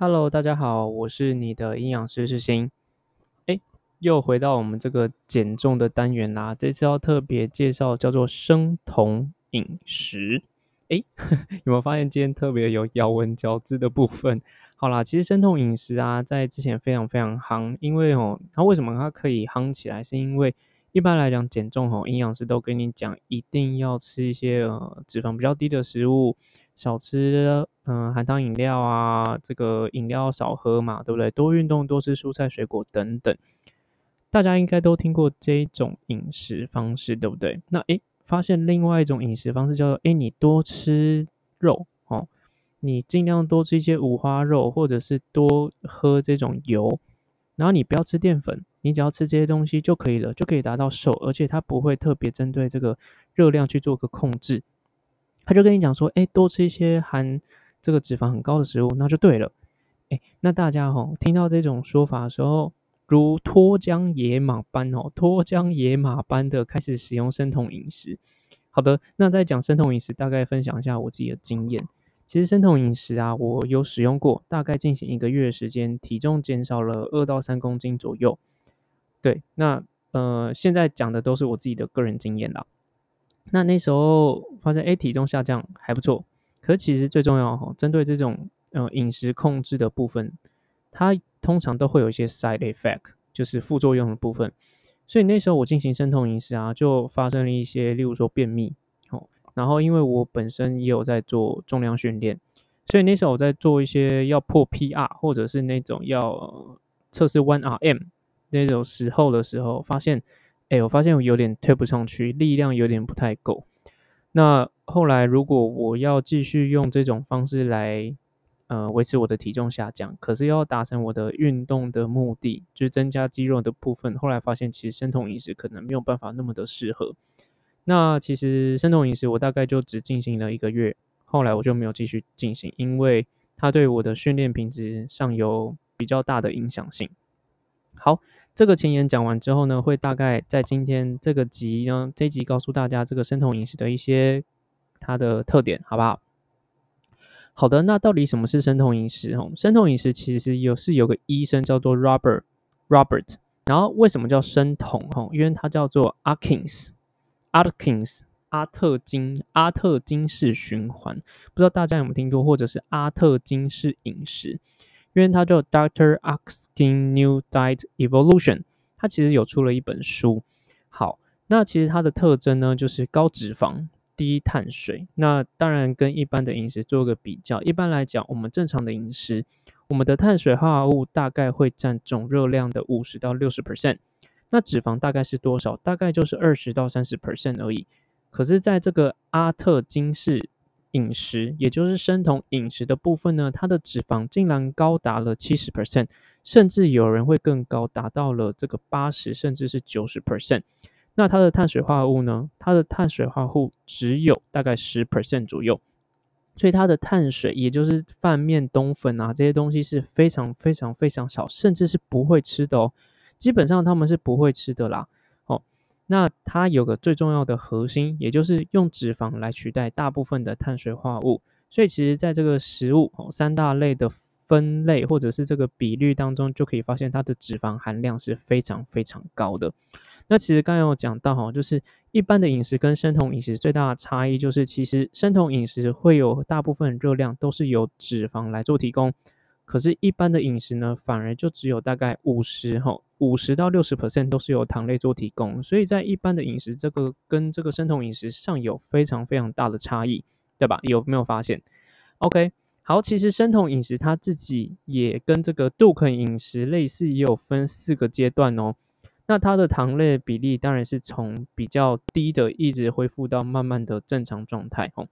Hello，大家好，我是你的营养师世新。哎，又回到我们这个减重的单元啦。这次要特别介绍叫做生酮饮食。哎，有没有发现今天特别有咬文嚼字的部分？好啦，其实生酮饮食啊，在之前非常非常夯，因为哦，它为什么它可以夯起来？是因为一般来讲减重哦，营养师都跟你讲，一定要吃一些呃脂肪比较低的食物。少吃嗯含糖饮料啊，这个饮料少喝嘛，对不对？多运动，多吃蔬菜水果等等。大家应该都听过这种饮食方式，对不对？那诶，发现另外一种饮食方式叫做诶，你多吃肉哦，你尽量多吃一些五花肉，或者是多喝这种油，然后你不要吃淀粉，你只要吃这些东西就可以了，就可以达到瘦，而且它不会特别针对这个热量去做个控制。他就跟你讲说，诶，多吃一些含这个脂肪很高的食物，那就对了。哎，那大家哈听到这种说法的时候，如脱缰野马般哦，脱缰野马般的开始使用生酮饮食。好的，那在讲生酮饮食，大概分享一下我自己的经验。其实生酮饮食啊，我有使用过，大概进行一个月的时间，体重减少了二到三公斤左右。对，那呃，现在讲的都是我自己的个人经验啦。那那时候发现，哎，体重下降还不错。可其实最重要哈，针对这种呃饮食控制的部分，它通常都会有一些 side effect，就是副作用的部分。所以那时候我进行生酮饮食啊，就发生了一些，例如说便秘。哦，然后因为我本身也有在做重量训练，所以那时候我在做一些要破 PR 或者是那种要测试 one RM 那种时候的时候，发现。哎，我发现我有点推不上去，力量有点不太够。那后来如果我要继续用这种方式来，呃，维持我的体重下降，可是要达成我的运动的目的，就是增加肌肉的部分，后来发现其实生酮饮食可能没有办法那么的适合。那其实生酮饮食我大概就只进行了一个月，后来我就没有继续进行，因为它对我的训练品质上有比较大的影响性。好。这个前言讲完之后呢，会大概在今天这个集呢，这集告诉大家这个生酮饮食的一些它的特点，好不好？好的，那到底什么是生酮饮食？哦，生酮饮食其实有是有个医生叫做 Robert Robert，然后为什么叫生酮？哦，因为它叫做 Atkins Atkins 阿特金阿特金式循环，不知道大家有没有听过，或者是阿特金式饮食？因为它叫 Doctor Asking New Diet Evolution，它其实有出了一本书。好，那其实它的特征呢，就是高脂肪、低碳水。那当然跟一般的饮食做个比较，一般来讲，我们正常的饮食，我们的碳水化合物大概会占总热量的五十到六十 percent，那脂肪大概是多少？大概就是二十到三十 percent 而已。可是，在这个阿特金氏饮食，也就是生酮饮食的部分呢，它的脂肪竟然高达了七十 percent，甚至有人会更高，达到了这个八十甚至是九十 percent。那它的碳水化合物呢？它的碳水化合物只有大概十 percent 左右，所以它的碳水，也就是饭面、冬粉啊这些东西是非常非常非常少，甚至是不会吃的哦。基本上他们是不会吃的啦。哦那它有个最重要的核心，也就是用脂肪来取代大部分的碳水化合物。所以其实在这个食物哦三大类的分类或者是这个比率当中，就可以发现它的脂肪含量是非常非常高的。那其实刚刚有讲到哈，就是一般的饮食跟生酮饮食最大的差异，就是其实生酮饮食会有大部分热量都是由脂肪来做提供。可是，一般的饮食呢，反而就只有大概五十哈，五十到六十 percent 都是由糖类做提供，所以在一般的饮食，这个跟这个生酮饮食上有非常非常大的差异，对吧？有没有发现？OK，好，其实生酮饮食它自己也跟这个杜肯饮食类似，也有分四个阶段哦。那它的糖类比例当然是从比较低的，一直恢复到慢慢的正常状态哦。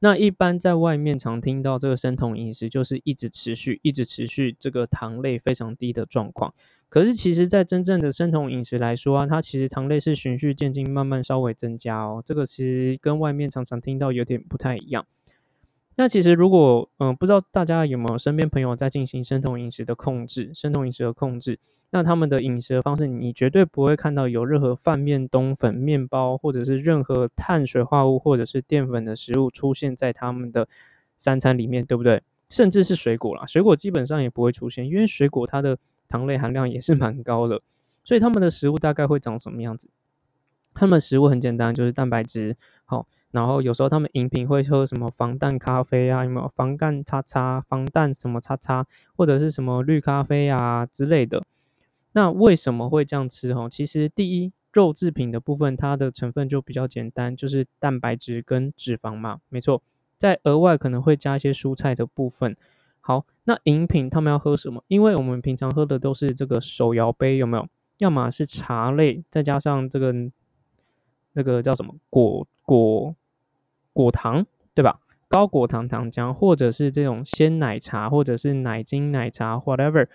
那一般在外面常听到这个生酮饮食，就是一直持续、一直持续这个糖类非常低的状况。可是其实，在真正的生酮饮食来说啊，它其实糖类是循序渐进，慢慢稍微增加哦。这个其实跟外面常常听到有点不太一样。那其实如果嗯，不知道大家有没有身边朋友在进行生酮饮食的控制，生酮饮食的控制。那他们的饮食的方式，你绝对不会看到有任何饭面、冬粉、面包，或者是任何碳水化合物或者是淀粉的食物出现在他们的三餐里面，对不对？甚至是水果啦，水果基本上也不会出现，因为水果它的糖类含量也是蛮高的，所以他们的食物大概会长什么样子？他们食物很简单，就是蛋白质，好，然后有时候他们饮品会喝什么防弹咖啡啊，有没有防弹叉叉、防弹什么叉叉，或者是什么绿咖啡啊之类的。那为什么会这样吃？哈，其实第一，肉制品的部分它的成分就比较简单，就是蛋白质跟脂肪嘛，没错。再额外可能会加一些蔬菜的部分。好，那饮品他们要喝什么？因为我们平常喝的都是这个手摇杯，有没有？要么是茶类，再加上这个。那个叫什么果果果糖，对吧？高果糖糖浆，或者是这种鲜奶茶，或者是奶精奶茶，whatever，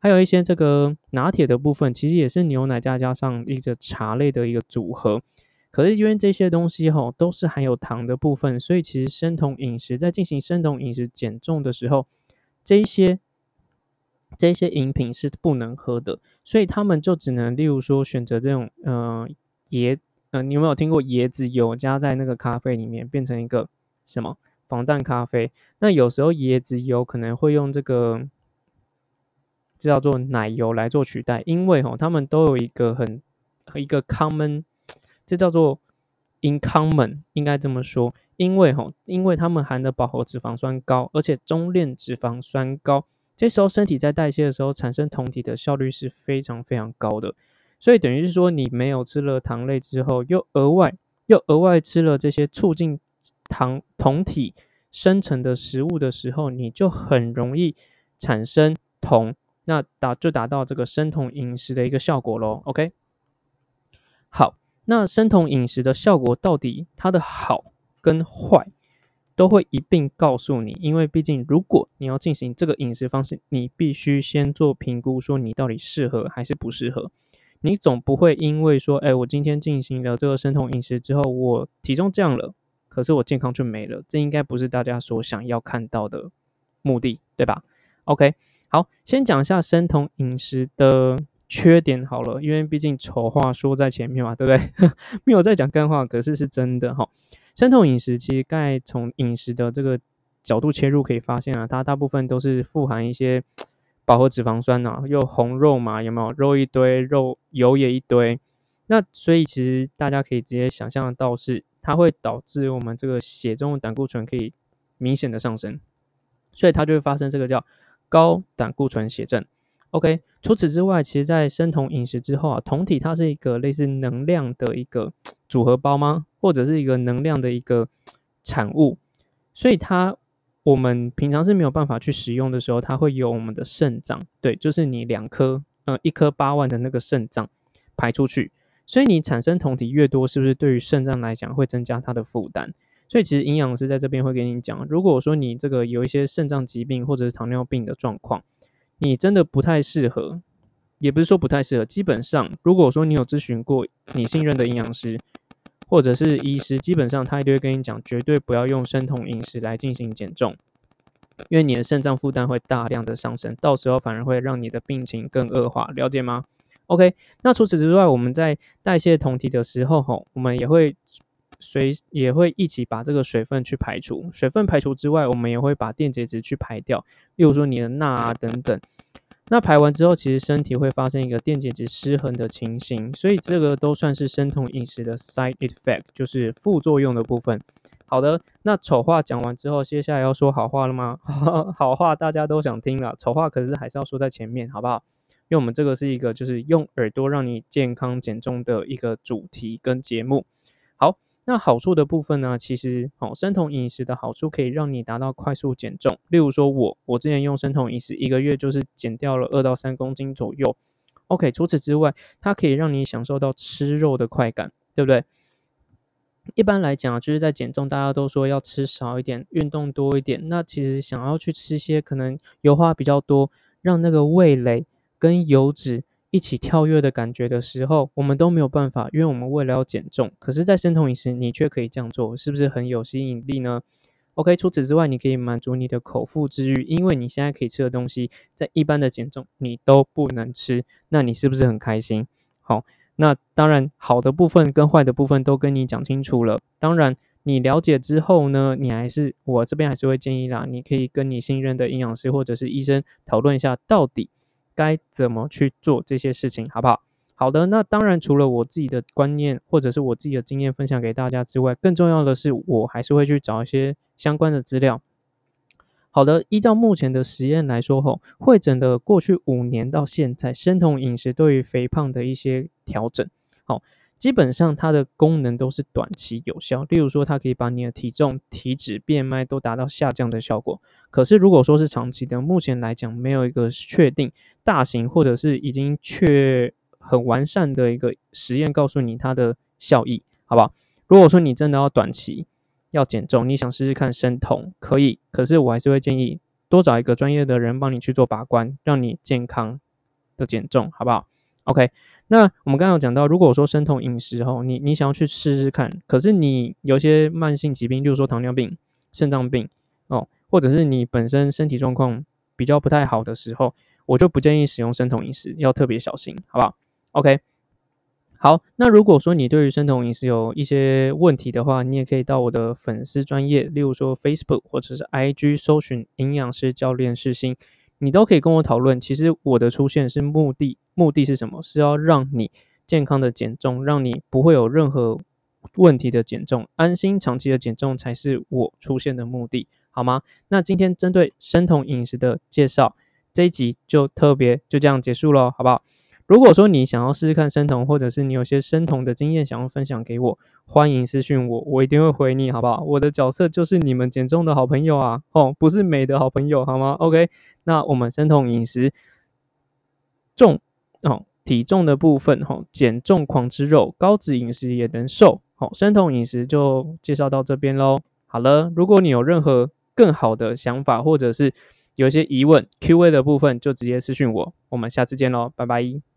还有一些这个拿铁的部分，其实也是牛奶加加上一个茶类的一个组合。可是因为这些东西吼都是含有糖的部分，所以其实生酮饮食在进行生酮饮食减重的时候，这一些这些饮品是不能喝的，所以他们就只能例如说选择这种呃椰。嗯，你有没有听过椰子油加在那个咖啡里面变成一个什么防弹咖啡？那有时候椰子油可能会用这个这叫做奶油来做取代，因为哈，他们都有一个很一个 common，这叫做 in common，应该这么说，因为哈，因为他们含的饱和脂肪酸高，而且中链脂肪酸高，这时候身体在代谢的时候产生酮体的效率是非常非常高的。所以等于是说，你没有吃了糖类之后，又额外又额外吃了这些促进糖酮体生成的食物的时候，你就很容易产生酮，那达就达到这个生酮饮食的一个效果喽。OK，好，那生酮饮食的效果到底它的好跟坏都会一并告诉你，因为毕竟如果你要进行这个饮食方式，你必须先做评估，说你到底适合还是不适合。你总不会因为说，哎，我今天进行了这个生酮饮食之后，我体重降了，可是我健康却没了，这应该不是大家所想要看到的目的，对吧？OK，好，先讲一下生酮饮食的缺点好了，因为毕竟丑话说在前面嘛，对不对？没有在讲干话，可是是真的哈。生酮饮食其实刚才从饮食的这个角度切入，可以发现啊，它大部分都是富含一些。饱和脂肪酸呐，又红肉嘛，有没有肉一堆，肉油也一堆，那所以其实大家可以直接想象到是，它会导致我们这个血中的胆固醇可以明显的上升，所以它就会发生这个叫高胆固醇血症。OK，除此之外，其实在生酮饮食之后啊，酮体它是一个类似能量的一个组合包吗？或者是一个能量的一个产物，所以它。我们平常是没有办法去使用的时候，它会有我们的肾脏，对，就是你两颗，呃，一颗八万的那个肾脏排出去，所以你产生酮体越多，是不是对于肾脏来讲会增加它的负担？所以其实营养师在这边会给你讲，如果说你这个有一些肾脏疾病或者是糖尿病的状况，你真的不太适合，也不是说不太适合，基本上如果说你有咨询过你信任的营养师。或者是医师，基本上他一定会跟你讲，绝对不要用生酮饮食来进行减重，因为你的肾脏负担会大量的上升，到时候反而会让你的病情更恶化，了解吗？OK，那除此之外，我们在代谢酮体的时候，吼，我们也会随也会一起把这个水分去排除，水分排除之外，我们也会把电解质去排掉，例如说你的钠啊等等。那排完之后，其实身体会发生一个电解质失衡的情形，所以这个都算是生酮饮食的 side effect，就是副作用的部分。好的，那丑话讲完之后，接下来要说好话了吗？好话大家都想听了，丑话可是还是要说在前面，好不好？因为我们这个是一个就是用耳朵让你健康减重的一个主题跟节目。好。那好处的部分呢？其实，哦，生酮饮食的好处可以让你达到快速减重。例如说，我我之前用生酮饮食，一个月就是减掉了二到三公斤左右。OK，除此之外，它可以让你享受到吃肉的快感，对不对？一般来讲，就是在减重，大家都说要吃少一点，运动多一点。那其实想要去吃些可能油花比较多，让那个味蕾跟油脂。一起跳跃的感觉的时候，我们都没有办法，因为我们为了要减重。可是，在生酮饮食，你却可以这样做，是不是很有吸引力呢？OK，除此之外，你可以满足你的口腹之欲，因为你现在可以吃的东西，在一般的减重你都不能吃，那你是不是很开心？好，那当然好的部分跟坏的部分都跟你讲清楚了。当然，你了解之后呢，你还是我这边还是会建议啦，你可以跟你信任的营养师或者是医生讨论一下，到底该怎么去做这些事情，好不好？好的，那当然除了我自己的观念或者是我自己的经验分享给大家之外，更重要的是，我还是会去找一些相关的资料。好的，依照目前的实验来说，吼，会诊的过去五年到现在，生酮饮食对于肥胖的一些调整，好。基本上它的功能都是短期有效，例如说它可以把你的体重、体脂、变卖都达到下降的效果。可是如果说是长期的，目前来讲没有一个确定大型或者是已经确很完善的一个实验告诉你它的效益，好不好？如果说你真的要短期要减重，你想试试看生酮，可以。可是我还是会建议多找一个专业的人帮你去做把关，让你健康的减重，好不好？OK。那我们刚刚有讲到，如果说生酮饮食吼，你你想要去试试看，可是你有些慢性疾病，例如说糖尿病、肾脏病哦，或者是你本身身体状况比较不太好的时候，我就不建议使用生酮饮食，要特别小心，好不好？OK，好，那如果说你对于生酮饮食有一些问题的话，你也可以到我的粉丝专业，例如说 Facebook 或者是 IG 搜寻营养师教练世新。你都可以跟我讨论。其实我的出现是目的，目的是什么？是要让你健康的减重，让你不会有任何问题的减重，安心长期的减重才是我出现的目的，好吗？那今天针对生酮饮食的介绍，这一集就特别就这样结束了，好不好？如果说你想要试试看生酮，或者是你有些生酮的经验想要分享给我，欢迎私讯我，我一定会回你，好不好？我的角色就是你们减重的好朋友啊，哦，不是美的好朋友，好吗？OK，那我们生酮饮食重哦，体重的部分哦，减重狂吃肉，高脂饮食也能瘦，好，生酮饮食就介绍到这边喽。好了，如果你有任何更好的想法，或者是有一些疑问，Q&A 的部分就直接私讯我，我们下次见喽，拜拜。